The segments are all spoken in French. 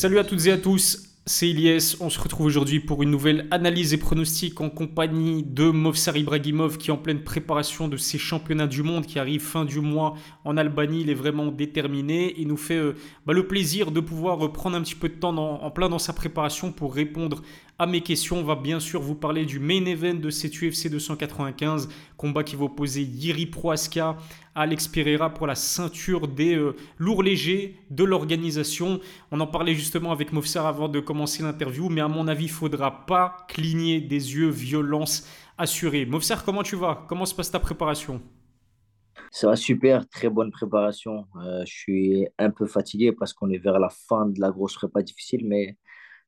Salut à toutes et à tous, c'est Ilyes. On se retrouve aujourd'hui pour une nouvelle analyse et pronostic en compagnie de Movsar Ibrahimov qui est en pleine préparation de ses championnats du monde qui arrivent fin du mois en Albanie. Il est vraiment déterminé. Il nous fait euh, bah, le plaisir de pouvoir prendre un petit peu de temps en plein dans sa préparation pour répondre à mes questions. On va bien sûr vous parler du main event de cette UFC 295, combat qui va opposer Yiri Proaska à Alex Pereira pour la ceinture des euh, lourds légers de l'organisation. On en parlait justement avec Mofsar avant de commencer l'interview, mais à mon avis, il faudra pas cligner des yeux, violence assurée. Mofsar, comment tu vas? Comment se passe ta préparation? Ça va super, très bonne préparation. Euh, je suis un peu fatigué parce qu'on est vers la fin de la grosse prépa difficile, mais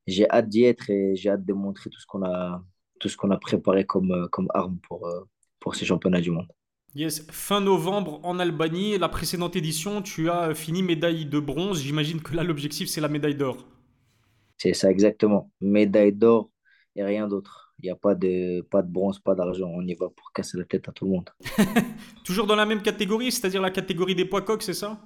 j'ai hâte d'y être et j'ai hâte de montrer tout ce qu'on a, tout ce qu'on a préparé comme, euh, comme arme pour, euh, pour ces championnats du monde. Yes, fin novembre en Albanie, la précédente édition, tu as fini médaille de bronze. J'imagine que là, l'objectif, c'est la médaille d'or. C'est ça, exactement. Médaille d'or et rien d'autre. Il n'y a pas de, pas de bronze, pas d'argent. On y va pour casser la tête à tout le monde. Toujours dans la même catégorie, c'est-à-dire la catégorie des poids coqs, c'est ça?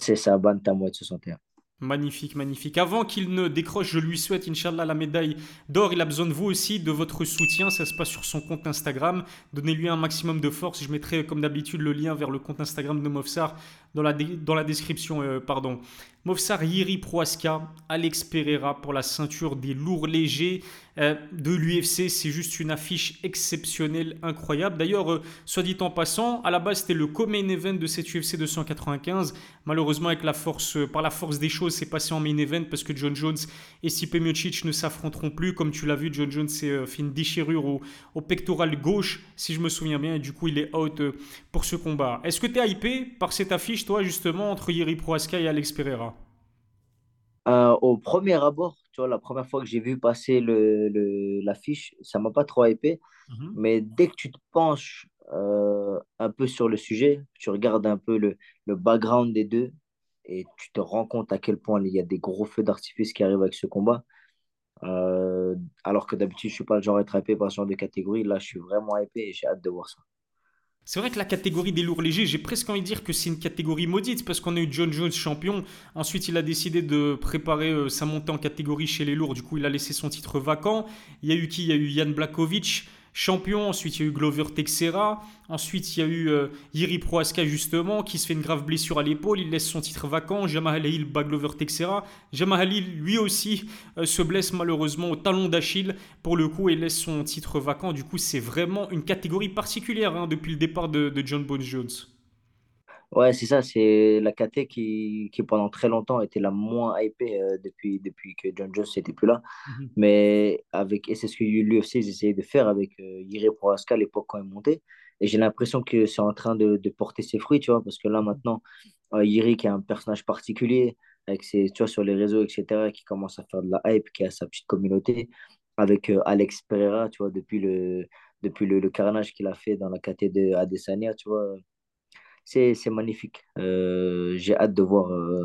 C'est ça, Bantamweight 61. Magnifique, magnifique. Avant qu'il ne décroche, je lui souhaite, Inch'Allah, la médaille d'or. Il a besoin de vous aussi, de votre soutien. Ça se passe sur son compte Instagram. Donnez-lui un maximum de force. Je mettrai, comme d'habitude, le lien vers le compte Instagram de Mofsar dans la, description. Euh, pardon. Mofsar Yiri Proaska, Alex Pereira pour la ceinture des lourds légers euh, de l'UFC. C'est juste une affiche exceptionnelle, incroyable. D'ailleurs, euh, soit dit en passant, à la base c'était le co-main event de cette UFC 295. Malheureusement, avec la force, par la force des choses, c'est passé en main event parce que John Jones et Stipe Miocic ne s'affronteront plus. Comme tu l'as vu, John Jones s'est fait une déchirure au, au, pectoral gauche, si je me souviens bien, et du coup il est out pour ce combat. Est-ce que tu es hypé par cette affiche, toi, justement, entre Yiri Proaska et Alex Pereira? Euh, au premier abord, tu vois, la première fois que j'ai vu passer le, le, l'affiche, ça m'a pas trop hypé. Mhm. Mais dès que tu te penches euh, un peu sur le sujet, tu regardes un peu le, le, background des deux et tu te rends compte à quel point il y a des gros feux d'artifice qui arrivent avec ce combat. Euh, alors que d'habitude, je suis pas le genre à être hypé par ce genre de catégorie. Là, je suis vraiment hypé et j'ai hâte de voir ça. C'est vrai que la catégorie des lourds légers, j'ai presque envie de dire que c'est une catégorie maudite parce qu'on a eu John Jones champion. Ensuite, il a décidé de préparer euh, sa montée en catégorie chez les lourds. Du coup, il a laissé son titre vacant. Il y a eu qui? Il y a eu Jan Blakovic champion. Ensuite, il y a eu Glover Texera. Ensuite, il y a eu euh, Yiri Proaska, justement, qui se fait une grave blessure à l'épaule. Il laisse son titre vacant. Jamal Hill bat Glover Texera. Jamal Hill, lui aussi, euh, se blesse malheureusement au talon d'Achille pour le coup et laisse son titre vacant. Du coup, c'est vraiment une catégorie particulière hein, depuis le départ de John Bones Jones. Ouais, c'est ça, c'est la KT qui, qui pendant très longtemps était la moins hypée euh, depuis, depuis que John Jones n'était plus là. Mhm. Mais avec, et c'est ce que l'UFC essayait de faire avec euh, Yiri Prohaska à l'époque quand il montait. Et j'ai l'impression que c'est en train de, de, porter ses fruits, tu vois, parce que là maintenant, euh, Yiri qui est un personnage particulier, avec ses, tu vois, sur les réseaux, etc., qui commence à faire de la hype, qui a sa petite communauté, avec euh, Alex Pereira, tu vois, depuis le, depuis le, le carnage qu'il a fait dans la KT de Adesanya, tu vois c'est magnifique. Euh, j'ai hâte de voir, euh,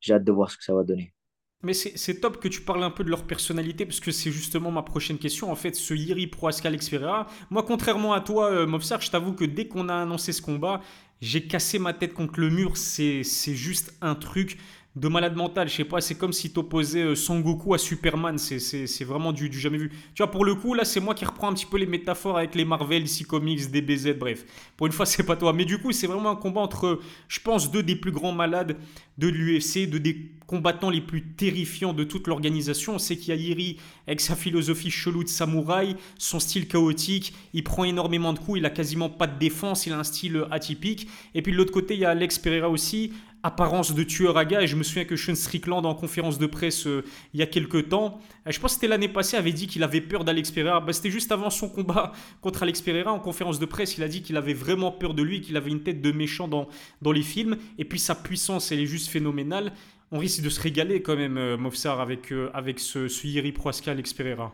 j'ai hâte de voir ce que ça va donner. Mais c'est top que tu parles un peu de leur personnalité, parce que c'est justement ma prochaine question. En fait, ce Yiri Proascal Xperia, moi, contrairement à toi, euh, je t'avoue que dès qu'on a annoncé ce combat, j'ai cassé ma tête contre le mur. C'est juste un truc de malade mental. Je sais pas, c'est comme si t'opposais euh, Son Goku à Superman. C'est vraiment du, du, jamais vu. Tu vois, pour le coup, là, c'est moi qui reprends un petit peu les métaphores avec les Marvel, DC Comics, DBZ, bref. Pour une fois, c'est pas toi. Mais du coup, c'est vraiment un combat entre, je pense, deux des plus grands malades de l'UFC, deux des combattants les plus terrifiants de toute l'organisation. On sait qu'il y a Iri avec sa philosophie chelou de samouraï, son style chaotique, il prend énormément de coups, il a quasiment pas de défense, il a un style atypique. Et puis de l'autre côté, il y a Alex Pereira aussi, apparence de tueur à gars. Et je me souviens que Sean Strickland, en conférence de presse euh, il y a quelques temps, euh, je pense que c'était l'année passée, avait dit qu'il avait peur d'Alex Pereira. Bah, c'était juste avant son combat contre Alex Pereira. En conférence de presse, il a dit qu'il avait vraiment peur de lui, qu'il avait une tête de méchant dans, dans les films. Et puis sa puissance, elle est juste phénoménale. On risque de se régaler quand même, euh, Mofsar, avec, avec ce, ce Yiri Proaska Alex Pereira.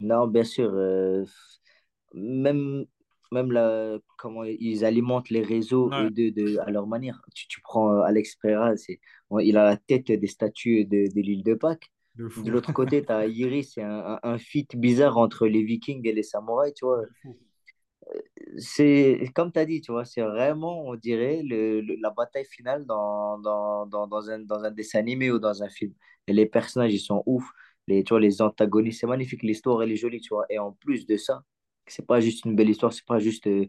Non, bien sûr. même même la, comment ils alimentent les réseaux de, de, à leur manière. Tu, tu prends euh, Alex Pereira, il a la tête des statues de, de l'île de Pâques. De, l'autre côté, tu as Iris, c'est un, un, fit bizarre entre les Vikings et les samouraïs, tu vois. C'est comme tu as dit, tu vois, c'est vraiment, on dirait, le, la bataille finale dans, dans, dans, dans, un, dans un dessin animé ou dans un film. les personnages, ils sont ouf. Les, tu vois, les antagonistes, c'est magnifique. L'histoire, elle est jolie, tu vois. Et en plus de ça, c'est pas juste une belle histoire, c'est pas juste euh,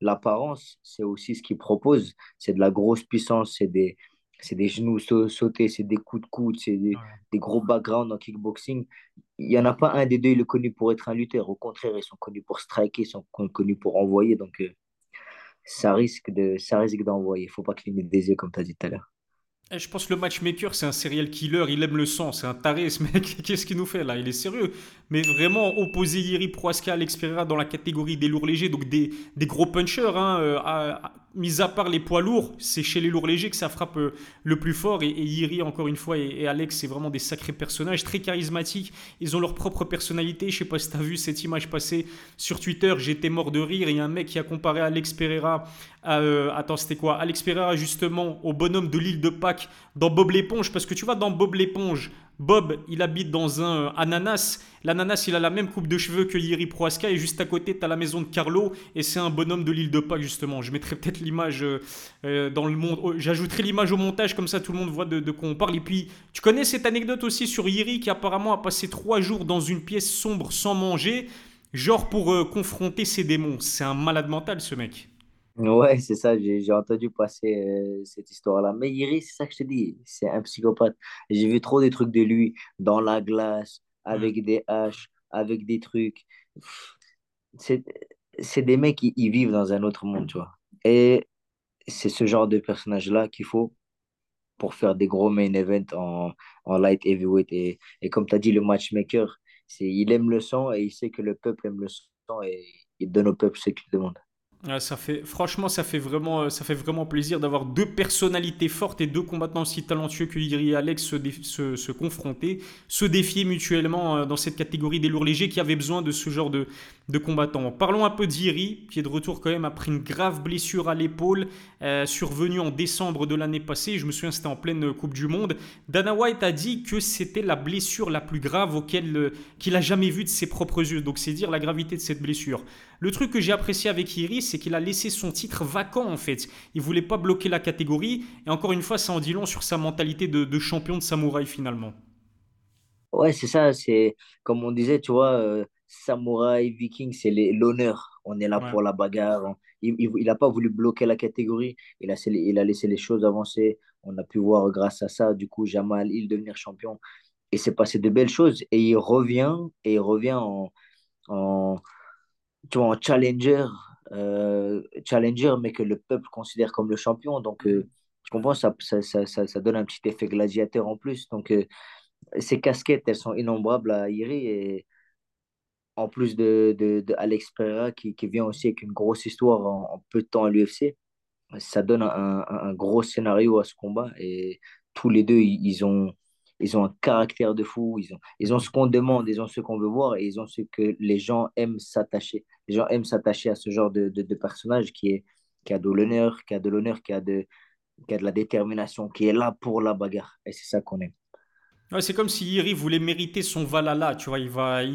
l'apparence, c'est aussi ce qu'ils proposent. C'est de la grosse puissance, c'est des, c'est des genoux sautés, c'est des coups de coude, c'est des, des, gros backgrounds en kickboxing. Il n'y en a pas un des deux, il est connu pour être un lutteur. Au contraire, ils sont connus pour striker, ils sont connus pour envoyer. Donc, euh, ça risque de, d'envoyer. Il ne faut pas cligner des yeux, comme tu as dit tout à l'heure. Eh, je pense que le matchmaker, c'est un serial killer, il aime le sang, c'est un taré ce mec. Qu'est-ce qu'il nous fait là? Il est sérieux. Mais vraiment, opposer Yeri Proaska Alex Pereira dans la catégorie des lourds légers, donc des, des gros punchers, hein, euh, à, mis à part les poids lourds, c'est chez les lourds légers que ça frappe euh, le plus fort. Et, Yiri, encore une fois, et, Alex, c'est vraiment des sacrés personnages, très charismatiques. Ils ont leur propre personnalité. Je sais pas si tu as vu cette image passer sur Twitter. J'étais mort de rire. Il y a un mec qui a comparé Alex Pereira à. Euh, attends, c'était quoi? Alex Pereira, justement, au bonhomme de l'île de Pâques dans Bob l'éponge. Parce que tu vois, dans Bob l'éponge, Bob, il habite dans un euh, ananas. L'ananas, il a la même coupe de cheveux que Yiri Proaska. Et juste à côté, tu as la maison de Carlo. Et c'est un bonhomme de l'île de Pâques, justement. Je mettrai peut-être l'image euh, euh, dans le monde. Oh, j'ajouterai l'image au montage, comme ça tout le monde voit de, quoi on parle. Et puis, tu connais cette anecdote aussi sur Yiri qui apparemment a passé trois jours dans une pièce sombre sans manger. Genre pour confronter ses démons. C'est un malade mental, ce mec. Ouais, c'est ça, j'ai entendu passer euh, cette histoire-là. Mais Iris, c'est ça que je te dis, c'est un psychopathe. J'ai vu trop des trucs de lui dans la glace, avec des haches, avec des trucs. C'est des mecs qui ils vivent dans un autre monde, tu vois. Et c'est ce genre de personnage-là qu'il faut pour faire des gros main events en, en light heavyweight. Et, et comme tu as dit, le matchmaker, il aime le sang et il sait que le peuple aime le sang et il donne au peuple ce qu'il demande franchement, ça fait vraiment, euh, ça fait vraiment plaisir d'avoir deux personnalités fortes et deux combattants aussi talentueux que Iri et Alex se, se, confronter, se défier mutuellement euh, dans cette catégorie des lourds légers qui avaient besoin de ce genre de, de combattants. Parlons un peu d'Iri, qui est de retour quand même après une grave blessure à l'épaule, euh, survenue en décembre de l'année passée. Je me souviens, c'était en pleine Coupe du Monde. Dana White a dit que c'était la blessure la plus grave qu'il a jamais vue de ses propres yeux. Donc, c'est dire la gravité de cette blessure. Le truc que j'ai apprécié avec Iri, c'est qu'il a laissé son titre vacant en fait. Il voulait pas bloquer la catégorie. Et encore une fois, ça en dit long sur sa mentalité de, champion de samouraï finalement. Ouais, c'est ça. C'est comme on disait, tu vois, euh, samouraï, viking, c'est l'honneur. On est là pour la bagarre. Il n'a pas voulu bloquer la catégorie. Il a, il a laissé les choses avancer. On a pu voir grâce à ça, du coup, Jamal, il devenir champion. Et c'est passé de belles choses. Et il revient, et il revient en, en tu vois, en challenger, euh, challenger, mais que le peuple considère comme le champion. Donc, euh, je comprends, ça, ça, ça, ça, donne un petit effet gladiateur en plus. Donc, euh, ces casquettes, elles sont innombrables à Iri. Et en plus de, de, de Alex Pereira, qui, qui, vient aussi avec une grosse histoire en, peu de temps à l'UFC, ça donne un, un, gros scénario à ce combat. Et tous les deux, ils ont ils ont un caractère de fou, ils ont, ils ont ce qu'on demande, ils ont ce qu'on veut voir et ils ont ce que les gens aiment s'attacher. Les gens aiment s'attacher à ce genre de, de, personnage qui, est, qui a de l'honneur, qui a de l'honneur, qui, a de, qui a de la détermination, qui est là pour la bagarre. Et c'est ça qu'on aime c'est comme si Iri voulait mériter son Valhalla, tu vois, il,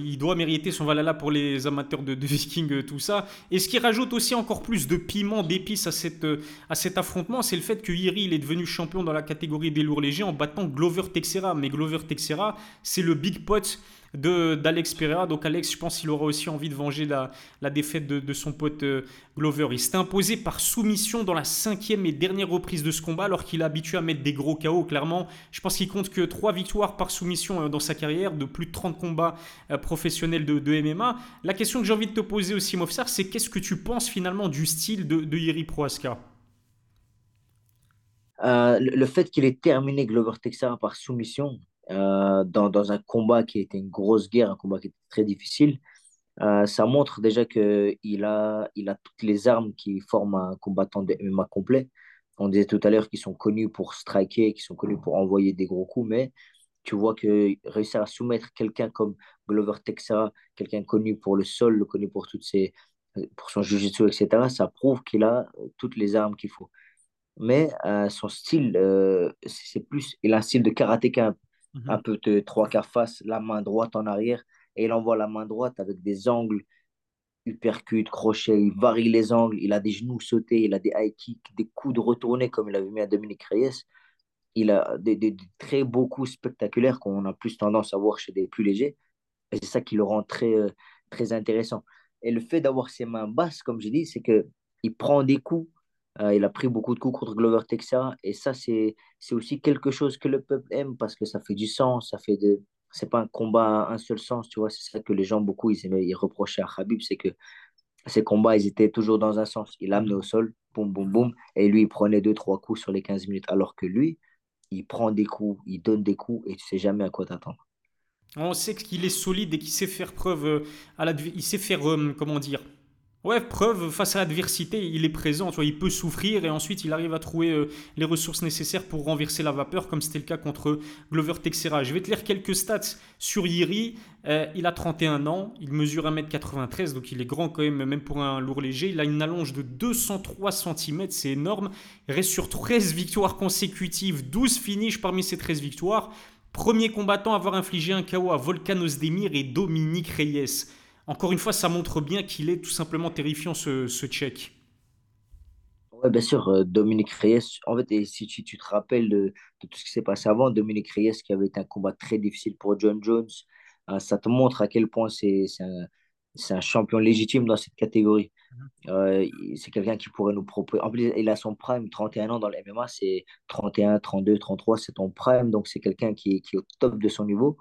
il doit mériter son Valhalla pour les amateurs de, Viking, euh, tout ça. Et ce qui rajoute aussi encore plus de piment, d'épices à, euh, cet affrontement, c'est le fait que Iri il est devenu champion dans la catégorie des lourds légers en battant Glover Texera. Mais Glover Texera, c'est le big pot d'Alex Pereira. Donc Alex, je pense qu'il aura aussi envie de venger la, défaite de, son pote euh, Glover. Il s'est imposé par soumission dans la cinquième et dernière reprise de ce combat, alors qu'il est habitué à mettre des gros KO. Clairement, je pense qu'il compte que trois victoires par soumission euh, dans sa carrière, de plus de 30 combats euh, professionnels de, MMA. La question que j'ai envie de te poser aussi, Mofsar, c'est qu'est-ce que tu penses finalement du style de, de Yeri Proaska le fait qu'il ait terminé Glover Texera par soumission, euh, dans, dans, un combat qui était une grosse guerre, un combat qui était très difficile, euh, ça montre déjà qu'il a, il a toutes les armes qui forment un combattant de MMA complet. On disait tout à l'heure qu'ils sont connus pour striker, qu'ils sont connus pour envoyer des gros coups, mais tu vois que réussir à soumettre quelqu'un comme Glover Texera, quelqu'un connu pour le sol, connu pour toutes ses, pour son jiu-jitsu, etc., ça prouve qu'il a toutes les armes qu'il faut. Mais euh, son style, c'est plus, il a un style de karatéka Mhm. un peu de trois quarts face, la main droite en arrière, et il envoie la main droite avec des angles uppercut, crochet, il varie les angles, il a des genoux sautés, il a des high kicks, des coups de retourner comme il avait mis à Dominique Reyes. il a des, des- des très beaux coups spectaculaires qu'on a plus tendance à voir chez des plus légers. Et c'est ça qui le rend très, euh, très intéressant. Et le fait d'avoir ses mains basses, comme j'ai dit, c'est que il prend des coups. Euh, il a pris beaucoup de coups contre Glover Texera. Et ça, c'est, aussi quelque chose que le peuple aime parce que ça fait du sens. Ça fait de... C'est pas un combat à un seul sens, tu vois. C'est ça que les gens, beaucoup, ils, aimaient- ils reprochaient à Khabib. C'est que ces combats, ils étaient toujours dans un sens. Il amenait au sol, boum, boum, boum. Et lui, il prenait deux, trois coups sur les 15 minutes. Alors que lui, il prend des coups, il donne des coups et tu sais jamais à quoi t'attendre. On sait qu'il est solide et qu'il sait faire preuve euh, à l'adv- il sait faire euh, comment dire Ouais, preuve face à l'adversité, il est présent, tu il peut souffrir et ensuite il arrive à trouver euh, les ressources nécessaires pour renverser la vapeur, comme c'était le cas contre Glover Texera. Je vais te lire quelques stats sur Yiri. Euh, il a 31 ans, il mesure 1m93, donc il est grand quand même, même pour un lourd léger. Il a une allonge de 203 cm, c'est énorme. Il reste sur 13 victoires consécutives, 12 finishes parmi ces 13 victoires. Premier combattant à avoir infligé un KO à Volkan Ozdemir et Dominique Reyes. Encore une fois, ça montre bien qu'il est tout simplement terrifiant ce, ce Tchèque. Ouais, bien sûr, euh, Dominique Reyes, en fait, si tu, tu te rappelles de, de tout ce qui s'est passé avant, Dominique Reyes qui avait été un combat très difficile pour John Jones, euh, ça te montre à quel point c'est un, champion légitime dans cette catégorie. Euh, il- c'est quelqu'un qui pourrait nous proposer. En plus, il a son prime, 31 ans dans le MMA, c'est 31, 32, 33, c'est ton prime, donc c'est quelqu'un qui est au top de son niveau.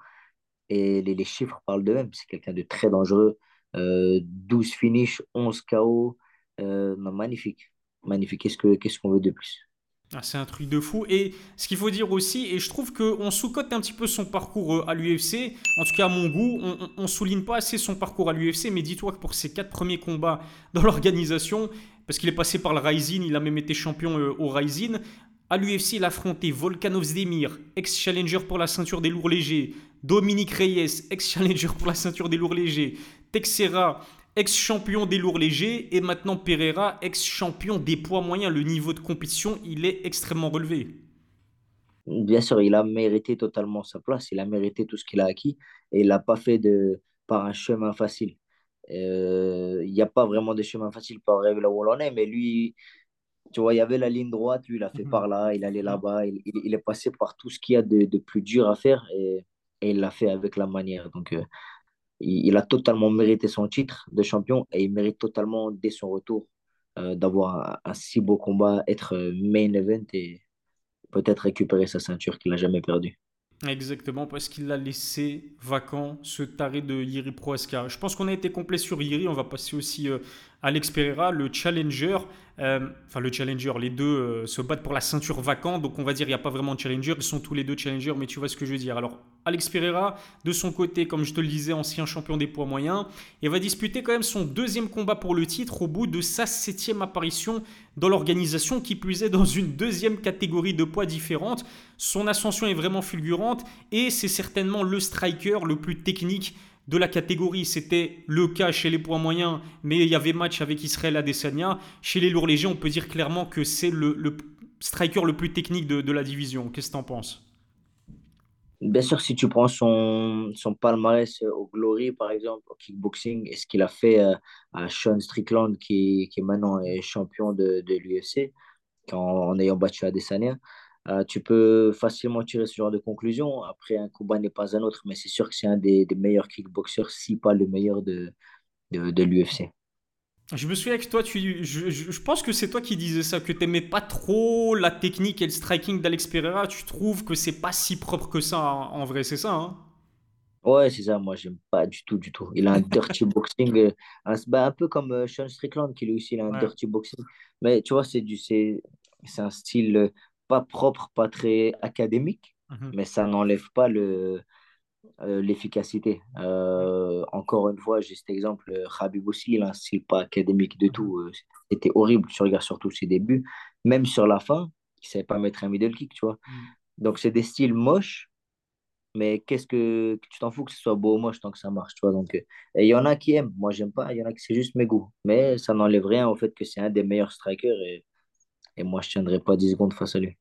Et les, les chiffres parlent d'eux-mêmes. C'est quelqu'un de très dangereux. Euh, 12 finishes, 11 KO. Magnifique. Magnifique. Qu'est-ce que, qu'est-ce qu'on veut de plus? Ah, c'est un truc de fou. Et ce qu'il faut dire aussi, et je trouve qu'on sous-cote un petit peu son parcours euh, à l'UFC, en tout cas à mon goût, on, on- on souligne pas assez son parcours à l'UFC, mais dis-toi que pour ses quatre premiers combats dans l'organisation, parce qu'il est passé par le Rising, il a même été champion euh, au Rising, à l'UFC, il a affronté Volkanov Zdemir, ex-challenger pour la ceinture des lourds légers, Dominique Reyes, ex-challenger pour la ceinture des lourds légers, Texera, ex-champion des lourds légers, et maintenant Pereira, ex-champion des poids moyens. Le niveau de compétition, il est extrêmement relevé. Bien sûr, il a mérité totalement sa place. Il a mérité tout ce qu'il a acquis. Et il l'a pas fait de, par un chemin facile. Euh, Il n'y a pas vraiment de chemin facile arriver là où on en est. Mais lui, tu vois, il y avait la ligne droite. Lui, il a fait Mhm. par là. Il allait là-bas. Il, il- il est passé par tout ce qu'il y a de, de plus dur à faire. Et, et il l'a fait avec la manière. Donc, euh, il, il a totalement mérité son titre de champion et il mérite totalement, dès son retour, euh, d'avoir un, un si beau combat, être euh, main event et peut-être récupérer sa ceinture qu'il n'a jamais perdue. Exactement, parce qu'il a laissé vacant ce taré de Yiri Prohaska. Je pense qu'on a été complet sur Yiri. On va passer aussi euh, Alex Pereira, le challenger. Euh, enfin, le challenger, les deux euh, se battent pour la ceinture vacante. Donc, on va dire il n'y a pas vraiment de challenger. Ils sont tous les deux challengers, mais tu vois ce que je veux dire. Alors, Alex Pereira, de son côté, comme je te le disais, ancien champion des poids moyens, et va disputer quand même son deuxième combat pour le titre au bout de sa septième apparition dans l'organisation, qui plus est dans une deuxième catégorie de poids différente. Son ascension est vraiment fulgurante et c'est certainement le striker le plus technique de la catégorie. C'était le cas chez les poids moyens, mais il y avait match avec Israël Adesanya. Chez les lourds légers, on peut dire clairement que c'est le, striker le plus technique de, la division. Qu'est-ce que t'en penses? Bien sûr, si tu prends son, son palmarès euh, au Glory, par exemple, au kickboxing, et ce qu'il a fait euh, à Sean Strickland, qui, qui maintenant est champion de, de l'UFC, en, en ayant battu Adesanya, euh, tu peux facilement tirer ce genre de conclusion. Après, un combat n'est pas un autre, mais c'est sûr que c'est un des, des meilleurs kickboxers, si pas le meilleur de, de, de l'UFC. Je me souviens que toi, tu, je, je- je pense que c'est toi qui disais ça, que t'aimais pas trop la technique et le striking d'Alex Pereira. Tu trouves que c'est pas si propre que ça en, en vrai, c'est ça, hein? Ouais, c'est ça, moi, j'aime pas du tout, du tout. Il a un dirty boxing, euh, un, bah, un peu comme euh, Sean Strickland, qui lui aussi, il a un Ouais. dirty boxing. Mais tu vois, c'est du, c'est, c'est un style pas propre, pas très académique, Mhm. mais ça n'enlève pas le, euh, l'efficacité. Euh, encore une fois, j'ai cet exemple, euh, Khabib aussi, il a un style pas académique Mhm. tout. euh, C'était horrible, tu regardes surtout ses débuts. Même sur la fin, il savait pas mettre un middle kick, tu vois. Mhm. Donc, c'est des styles moches mais qu'est-ce que tu t'en fous que ce soit beau ou moche tant que ça marche, tu vois. Donc, et il y en a qui aiment, moi j'aime pas, il y en a qui c'est juste mes goûts. Mais ça n'enlève rien au fait que c'est un des meilleurs strikers et, et moi je tiendrai pas 10 secondes face à lui.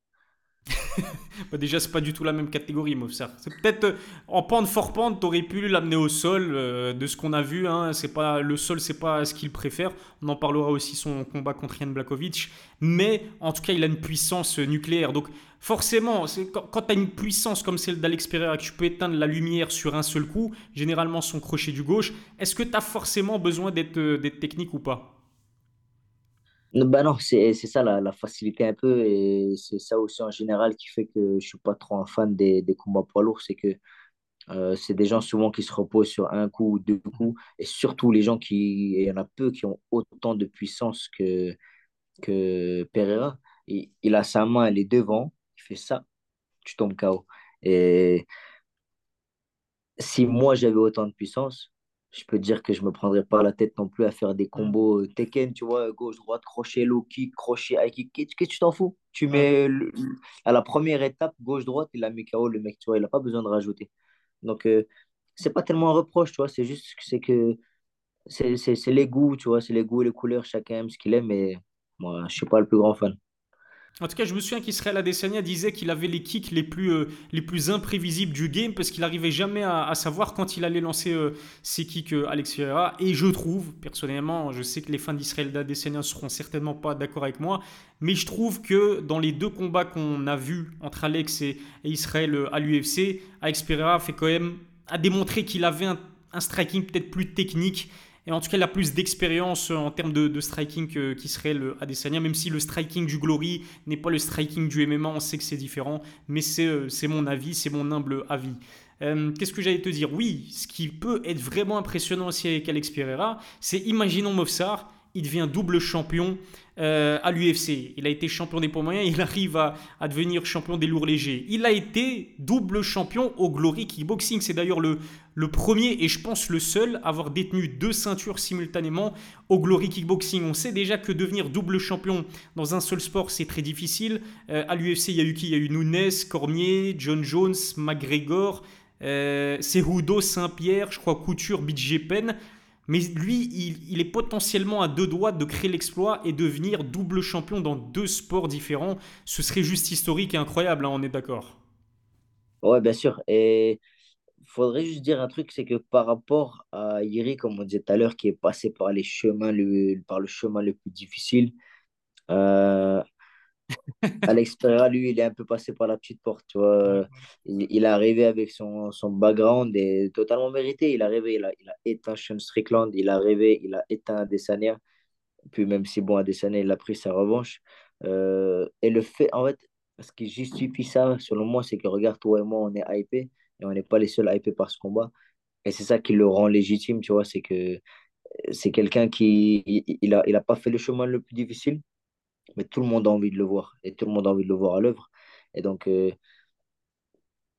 Bah déjà, c'est pas du tout la même catégorie, Mofsar. C'est peut-être euh, en pente fort pente, t'aurais pu l'amener au sol. Euh, de ce qu'on a vu, hein, c'est pas le sol, c'est pas ce qu'il préfère. On en parlera aussi son combat contre Ian Blakovic, mais en tout cas, il a une puissance nucléaire. Donc forcément, quand, quand tu as une puissance comme celle d'Alex Pereira, que tu peux éteindre la lumière sur un seul coup, généralement son crochet du gauche, est-ce que tu as forcément besoin d'être euh, technique ou pas? Bah non, c'est ça la, la, facilité un peu et c'est ça aussi en général qui fait que je suis pas trop un fan des, des combats poids lourds, c'est que euh, c'est des gens souvent qui se reposent sur un coup ou deux coups et surtout les gens qui, il y en a peu qui ont autant de puissance que, que Pereira. Il, il a sa main, elle est devant, il fait ça, tu tombes KO. Et si moi j'avais autant de puissance, je peux dire que je me prendrais pas la tête non plus à faire des combos euh, Tekken, tu vois, gauche, droite, crochet, low kick, crochet, high kick. Qu'est-ce que tu t'en fous? Tu mets à la première étape, gauche, droite, il a mis KO le mec, tu vois, il n'a pas besoin de rajouter. Donc, euh, c'est pas tellement un reproche, tu vois, c'est juste que c'est que c'est les goûts, tu vois, c'est les goûts et les couleurs, chacun aime ce qu'il aime, mais moi, je suis pas le plus grand fan. En tout cas, je me souviens qu'Israël Adesanya disait qu'il avait les kicks les plus, euh, les plus imprévisibles du game parce qu'il n'arrivait jamais à, savoir quand il allait lancer euh, ses kicks euh, Alex Ferreira. Et je trouve, personnellement, je sais que les fans d'Israël Adesanya ne seront certainement pas d'accord avec moi, mais je trouve que dans les deux combats qu'on a vus entre Alex et, Israël à l'UFC, Alex Ferreira fait quand même, a démontré qu'il avait un striking peut-être plus technique et en tout cas, il a plus d'expérience euh, en termes de, striking qui serait le Adesanya, même si le striking du Glory n'est pas le striking du MMA, on sait que c'est différent, mais c'est euh, mon avis, c'est mon humble avis. Euh, qu'est-ce que j'allais te dire? Oui, ce qui peut être vraiment impressionnant aussi avec Alex Pereira, c'est imaginons Mofsar, il devient double champion euh, à l'UFC. Il a été champion des poids moyens, il arrive à, devenir champion des lourds légers. Il a été double champion au Glory Kickboxing. C'est d'ailleurs le, premier et je pense le seul à avoir détenu deux ceintures simultanément au Glory Kickboxing. On sait déjà que devenir double champion dans un seul sport, c'est très difficile. Euh, à l'UFC, il y a eu qui? Il y a eu Nunes, Cormier, John Jones, McGregor, euh, Saint-Pierre, je crois Couture, Pen. Mais lui, il, est potentiellement à deux doigts de créer l'exploit et devenir double champion dans deux sports différents. Ce serait juste historique et incroyable, hein, on est d'accord. Ouais, bien sûr. Et il faudrait juste dire un truc, c'est que par rapport à Iri, comme on disait tout à l'heure, qui est passé par les chemins le, par le chemin le plus difficile, euh, Alex Pereira, lui, il est un peu passé par la petite porte, tu vois. Il, est arrivé avec son, son background et totalement mérité. Il est arrivé, il a, il a éteint Sean Strickland, il est arrivé, il a éteint Adesanya. Puis même si, bon, Adesanya, il a pris sa revanche. Euh, et le fait, en fait, ce qui justifie ça, selon moi, c'est que regarde, toi et moi, on est hypés et on n'est pas les seuls hypés par ce combat. Et c'est ça qui le rend légitime, tu vois, c'est que c'est quelqu'un qui il, a, il a pas fait le chemin le plus difficile, mais tout le monde a envie de le voir et tout le monde a envie de le voir à l'œuvre. Et donc, euh,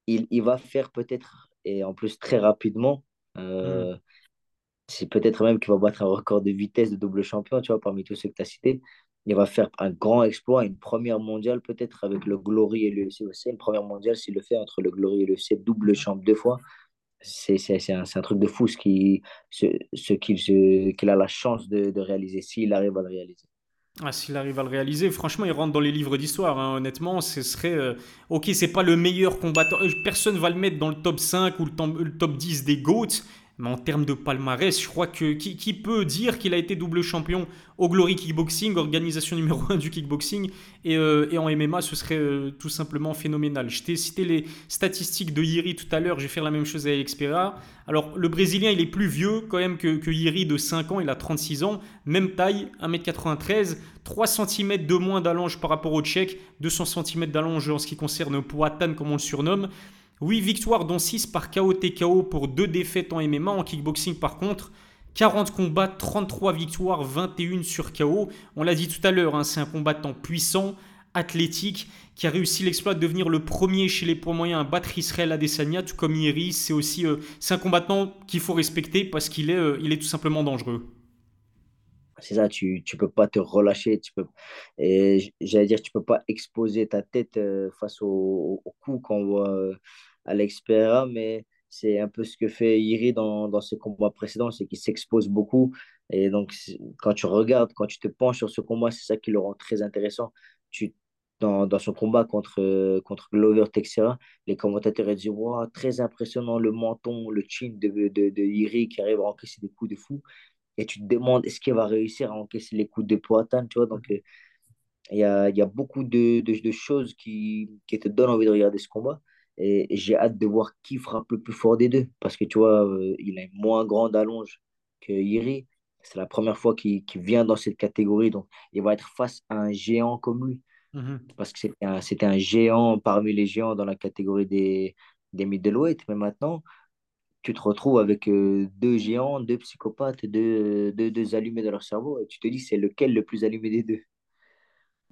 il, il, va faire peut-être, et en plus très rapidement, euh, mm. c'est peut-être même qu'il va battre un record de vitesse de double champion, tu vois, parmi tous ceux que tu as cités. Il va faire un grand exploit, une première mondiale peut-être avec le Glory et l'UFC aussi. Une première mondiale, s'il le fait entre le Glory et l'UFC, double champ deux fois. C'est un, un, truc de fou ce qu'il ce, ce qu'il a la chance de, de réaliser, s'il arrive à le réaliser. Ah, S'il arrive à le réaliser, franchement, il rentre dans les livres d'histoire. Hein. Honnêtement, ce serait. Euh, ok, c'est pas le meilleur combattant. Euh, personne va le mettre dans le top 5 ou le, le top 10 des GOATs. Mais en termes de palmarès, je crois que qui, peut dire qu'il a été double champion au Glory Kickboxing, organisation numéro 1 du kickboxing, et, euh, en MMA, ce serait euh, tout simplement phénoménal. Je t'ai cité les statistiques de Yiri tout à l'heure, je vais faire la même chose avec Expera. Alors, le Brésilien, il est plus vieux quand même que, que Yiri de 5 ans, il a 36 ans, même taille, 1m93, 3 cm de moins d'allonge par rapport au Tchèque, 200 cm d'allonge en ce qui concerne Poatan, comme on le surnomme. 8 victoires, dont 6 par KO TKO pour 2 défaites en MMA. En kickboxing, par contre, 40 combats, 33 victoires, 21 sur KO. On l'a dit tout à l'heure, hein, c'est un combattant puissant, athlétique, qui a réussi l'exploit de devenir le premier chez les poids moyens à battre Israël Adesanya, tout comme Iri. C'est aussi euh, c'est un combattant qu'il faut respecter parce qu'il est, euh, il est tout simplement dangereux. C'est ça, tu ne peux pas te relâcher. Tu peux, j'allais dire, tu peux pas exposer ta tête euh, face au, au coup qu'on voit Alex Pereira, mais c'est un peu ce que fait Iri dans, dans ses combats précédents, c'est qu'il s'expose beaucoup. Et donc, quand tu regardes, quand tu te penches sur ce combat, c'est ça qui le rend très intéressant. Tu dans, dans, son combat contre, contre Glover Texera, les commentateurs ont dit wow, très impressionnant le menton, le chin de, de, de Iri qui arrive à encaisser des coups de fou. Et tu te demandes est-ce qu'il va réussir à encaisser les coups de Poatan, tu vois? Donc, euh, il y a, y a, beaucoup de, de, de, choses qui, qui te donnent envie de regarder ce combat. Et, j'ai hâte de voir qui frappe le plus fort des deux. Parce que tu vois, euh, il a une moins grande allonge que Iri. C'est la première fois qu'il vient dans cette catégorie. Donc, il va être face à un géant comme lui. Mhm. Parce que c'était un, un, géant parmi les géants dans la catégorie des, des middleweight. Mais maintenant, tu te retrouves avec euh, deux géants, deux psychopathes, deux, deux, deux allumés dans leur cerveau. Et tu te dis, c'est lequel le plus allumé des deux?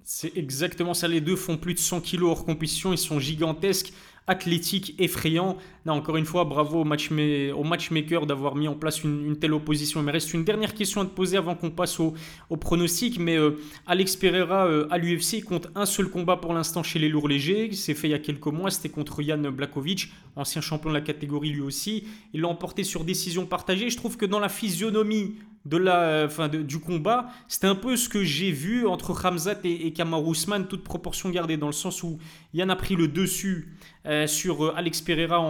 C'est exactement ça. Les deux font plus de 100 kilos hors compétition. Ils sont gigantesques athlétique, effrayant. encore une fois, bravo au, match au matchmaker d'avoir mis en place une, telle opposition. Il me reste une dernière question à te poser avant qu'on passe au, pronostic. Mais euh, Alex Pereira euh, à l'UFC compte un seul combat pour l'instant chez les lourds légers. C'est fait il y a quelques mois. C'était contre Jan Blakovic, ancien champion de la catégorie lui aussi. Il l'a emporté sur décision partagée. Je trouve que dans la physionomie de la, enfin du combat, c'était un peu ce que j'ai vu entre Ramzat et, et Kamar Ousmane, toute proportion gardée, dans le sens où Yann a pris le dessus euh, sur euh, Alex Pereira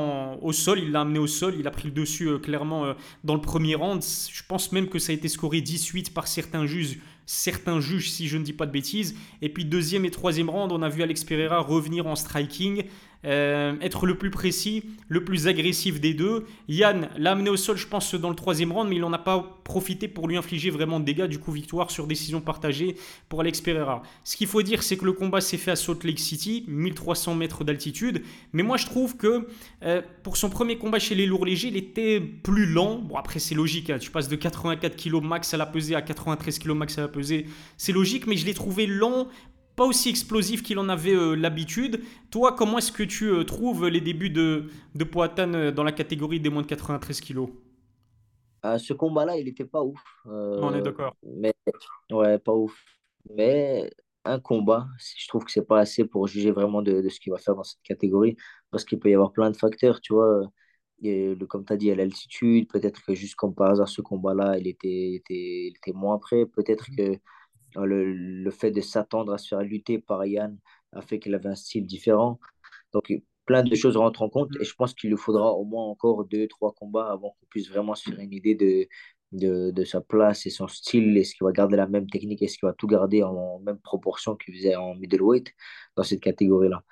au sol, il l'a amené au sol, il a pris le dessus euh, clairement dans le premier round. Je pense même que ça a été scoré 18 par certains juges, certains juges si je ne dis pas de bêtises. Et puis deuxième et troisième round, on a vu Alex Pereira revenir en striking. Euh, être le plus précis, le plus agressif des deux. Yann l'a amené au sol, je pense, dans le troisième round, mais il n'en a pas profité pour lui infliger vraiment de dégâts. Du coup, victoire sur décision partagée pour Alex Pereira. Ce qu'il faut dire, c'est que le combat s'est fait à Salt Lake City, 1300 mètres d'altitude. Mais moi, je trouve que euh, pour son premier combat chez les lourds légers, il était plus lent. Bon, après, c'est logique. Hein. tu passes de 84 kg max à la pesée à 93 kg max à la pesée. C'est logique, mais je l'ai trouvé lent pas aussi explosif qu'il en avait euh, l'habitude. Toi, comment est-ce que tu euh, trouves les débuts de, de Poatan euh, dans la catégorie des moins de 93 kilos? Ce combat-là, il n'était pas ouf. On est d'accord. Mais ouais, pas ouf. Mais un combat, je trouve que c'est pas assez pour juger vraiment de, de ce qu'il va faire dans cette catégorie, parce qu'il peut y avoir plein de facteurs, tu vois. Et le, comme tu as dit, à l'altitude, peut-être que juste comme par hasard, ce combat-là, il était, était, il était moins prêt. Peut-être mmh. que le, le fait de s'attendre à se faire lutter par Yann a fait qu'il avait un style différent. Donc, plein de choses rentrent en compte et je pense qu'il lui faudra au moins encore deux, trois combats avant qu'on puisse vraiment se faire une idée de, de, de, sa place et son style. Est-ce qu'il va garder la même technique? Est-ce qu'il va tout garder en même proportion qu'il faisait en middleweight dans cette catégorie-là?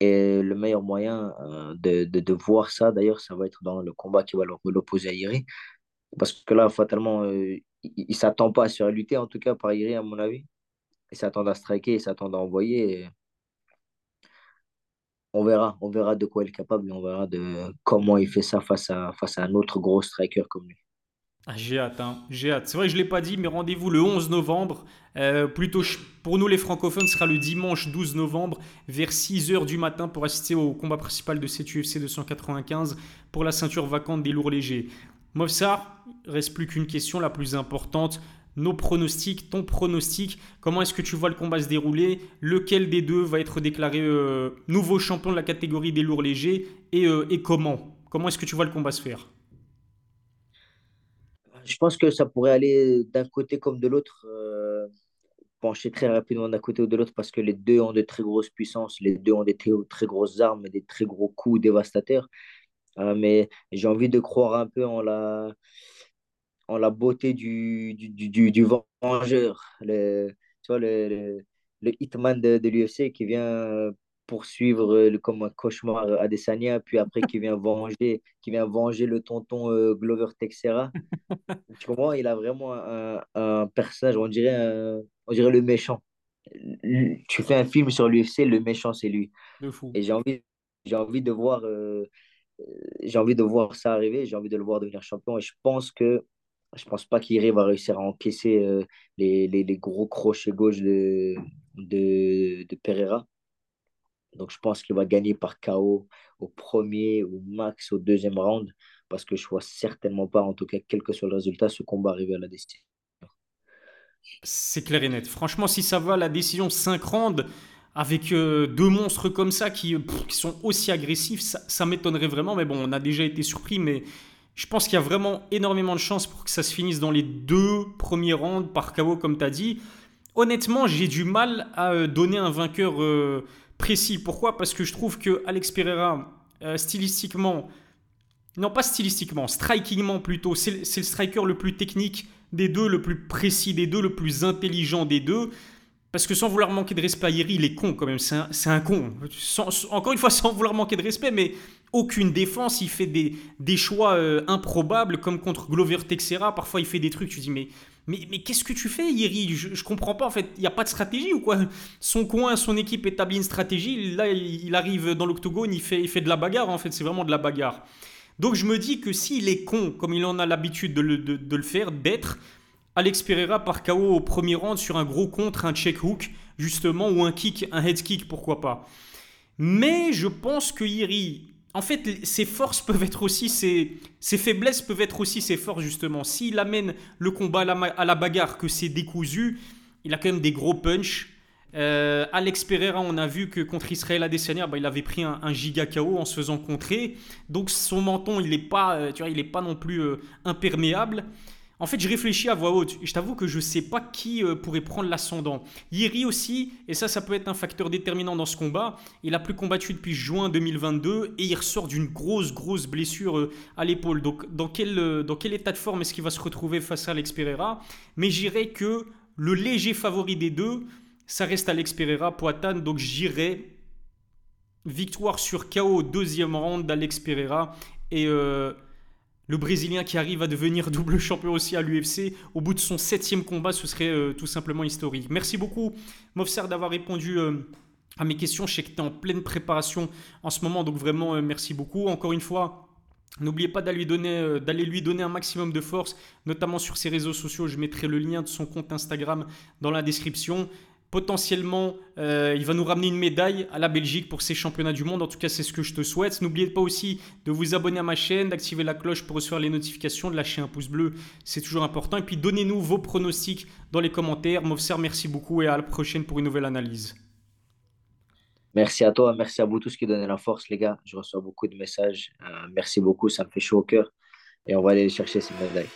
Et le meilleur moyen euh, de, de, de, voir ça, d'ailleurs, ça va être dans le combat qui va l'opposer à Iri. Parce que là, fatalement, euh, il ne s'attend pas à se lutter, en tout cas, par Iri, à mon avis. Il s'attend à striker, il s'attend à envoyer. On verra, on verra de quoi il est capable et on verra de comment il fait ça face à, face à un autre gros striker comme lui. Ah, j'ai hâte, hein. j'ai hâte. C'est vrai que je ne l'ai pas dit, mais rendez-vous le 11 novembre. Euh, plutôt pour nous les francophones, ce sera le dimanche 12 novembre vers 6h du matin pour assister au combat principal de cette UFC 295 pour la ceinture vacante des lourds légers. Mofsar, reste plus qu'une question la plus importante. Nos pronostics, ton pronostic, comment est-ce que tu vois le combat se dérouler? Lequel des deux va être déclaré euh, nouveau champion de la catégorie des lourds légers? Et, euh, et comment? Comment est-ce que tu vois le combat se faire? Je pense que ça pourrait aller d'un côté comme de l'autre, euh, pencher très rapidement d'un côté ou de l'autre parce que les deux ont de très grosses puissances, les deux ont des très, très grosses armes et des très gros coups dévastateurs. Euh, mais j'ai envie de croire un peu en la, en la beauté du, du, du, du vengeur, le, tu vois, le, le, hitman de, de l'UFC qui vient poursuivre le, comme un cauchemar Adesanya, puis après qui vient venger, qui vient venger le tonton euh, Glover Texera. tu comprends? Il a vraiment un, un personnage, on dirait, on dirait le méchant. Tu fais un film sur l'UFC, le méchant, c'est lui. Et j'ai envie, j'ai envie de voir euh, j'ai envie de voir ça arriver, j'ai envie de le voir devenir champion. Et je pense que je pense pas qu'il va réussir à encaisser euh, les, les, les, gros crochets gauche de, de, de Pereira. Donc je pense qu'il va gagner par KO au premier ou max au deuxième round parce que je vois certainement pas, en tout cas, quel que soit le résultat, ce combat arriver à la décision. C'est clair et net. Franchement, si ça va, la décision 5 rounds, avec euh, deux monstres comme ça qui, qui sont aussi agressifs, ça, m'étonnerait vraiment. Mais bon, on a déjà été surpris, mais je pense qu'il y a vraiment énormément de chances pour que ça se finisse dans les deux premiers rounds par KO, comme tu as dit. honnêtement, j'ai du mal à euh, donner un vainqueur précis. Pourquoi? Parce que je trouve que Alex Pereira, stylistiquement, non pas stylistiquement, strikingment plutôt, c'est le striker le plus technique des deux, le plus précis des deux, le plus intelligent des deux. Parce que sans vouloir manquer de respect à Yeri, il est con quand même, c'est un, con. encore une fois, sans vouloir manquer de respect, mais aucune défense, il fait des, choix euh, improbables, comme contre Glover Texera, parfois il fait des trucs, tu dis mais... Mais, mais qu'est-ce que tu fais, Yeri? Je, je comprends pas, en fait, il n'y a pas de stratégie ou quoi? Son coin, son équipe établit une stratégie, là il arrive dans l'octogone, il fait, il fait de la bagarre, en fait, c'est vraiment de la bagarre. Donc je me dis que s'il est con, comme il en a l'habitude de le, faire, d'être, Alex Pereira par KO au premier round sur un gros contre, un check hook, justement, ou un kick, un head kick, pourquoi pas. Mais je pense que Iri, en fait, ses forces peuvent être aussi ses, ses faiblesses peuvent être aussi ses forces, justement. S'il amène le combat à la, bagarre, que c'est décousu, il a quand même des gros punch. Euh, Alex Pereira, on a vu que contre Israël Adesanya, bah, il avait pris un, giga KO en se faisant contrer. Donc son menton, il n'est pas, euh, tu vois, il pas non plus euh, imperméable. En fait, je réfléchis à voix haute. Je t'avoue que je ne sais pas qui pourrait prendre l'ascendant. Yeri aussi, et ça, ça peut être un facteur déterminant dans ce combat. Il a plus combattu depuis juin 2022 et il ressort d'une grosse, grosse blessure à l'épaule. Donc, dans quel, dans quel état de forme est-ce qu'il va se retrouver face à Alex Pereira Mais j'irai que le léger favori des deux, ça reste Alex Pereira, Poitin, donc j'irai victoire sur KO, deuxième round d'Alex Pereira. Et euh, le Brésilien qui arrive à devenir double champion aussi à l'UFC, au bout de son septième combat, ce serait euh, tout simplement historique. Merci beaucoup, Mofser, d'avoir répondu euh, à mes questions. Je sais que tu es en pleine préparation en ce moment, donc vraiment merci beaucoup. Encore une fois, N'oubliez pas d'aller lui, donner, d'aller lui donner un maximum de force, notamment sur ses réseaux sociaux. Je mettrai le lien de son compte Instagram dans la description potentiellement, euh, il va nous ramener une médaille à la Belgique pour ces championnats du monde. En tout cas, c'est ce que je te souhaite. N'oubliez pas aussi de vous abonner à ma chaîne, d'activer la cloche pour recevoir les notifications, de lâcher un pouce bleu, c'est toujours important. Et puis, donnez-nous vos pronostics dans les commentaires. Mofser, merci beaucoup et à la prochaine pour une nouvelle analyse. Merci à toi, merci à vous tous qui donnez la force, les gars. Je reçois beaucoup de messages. Euh, merci beaucoup, ça me fait chaud au cœur. Et on va aller chercher ces médailles.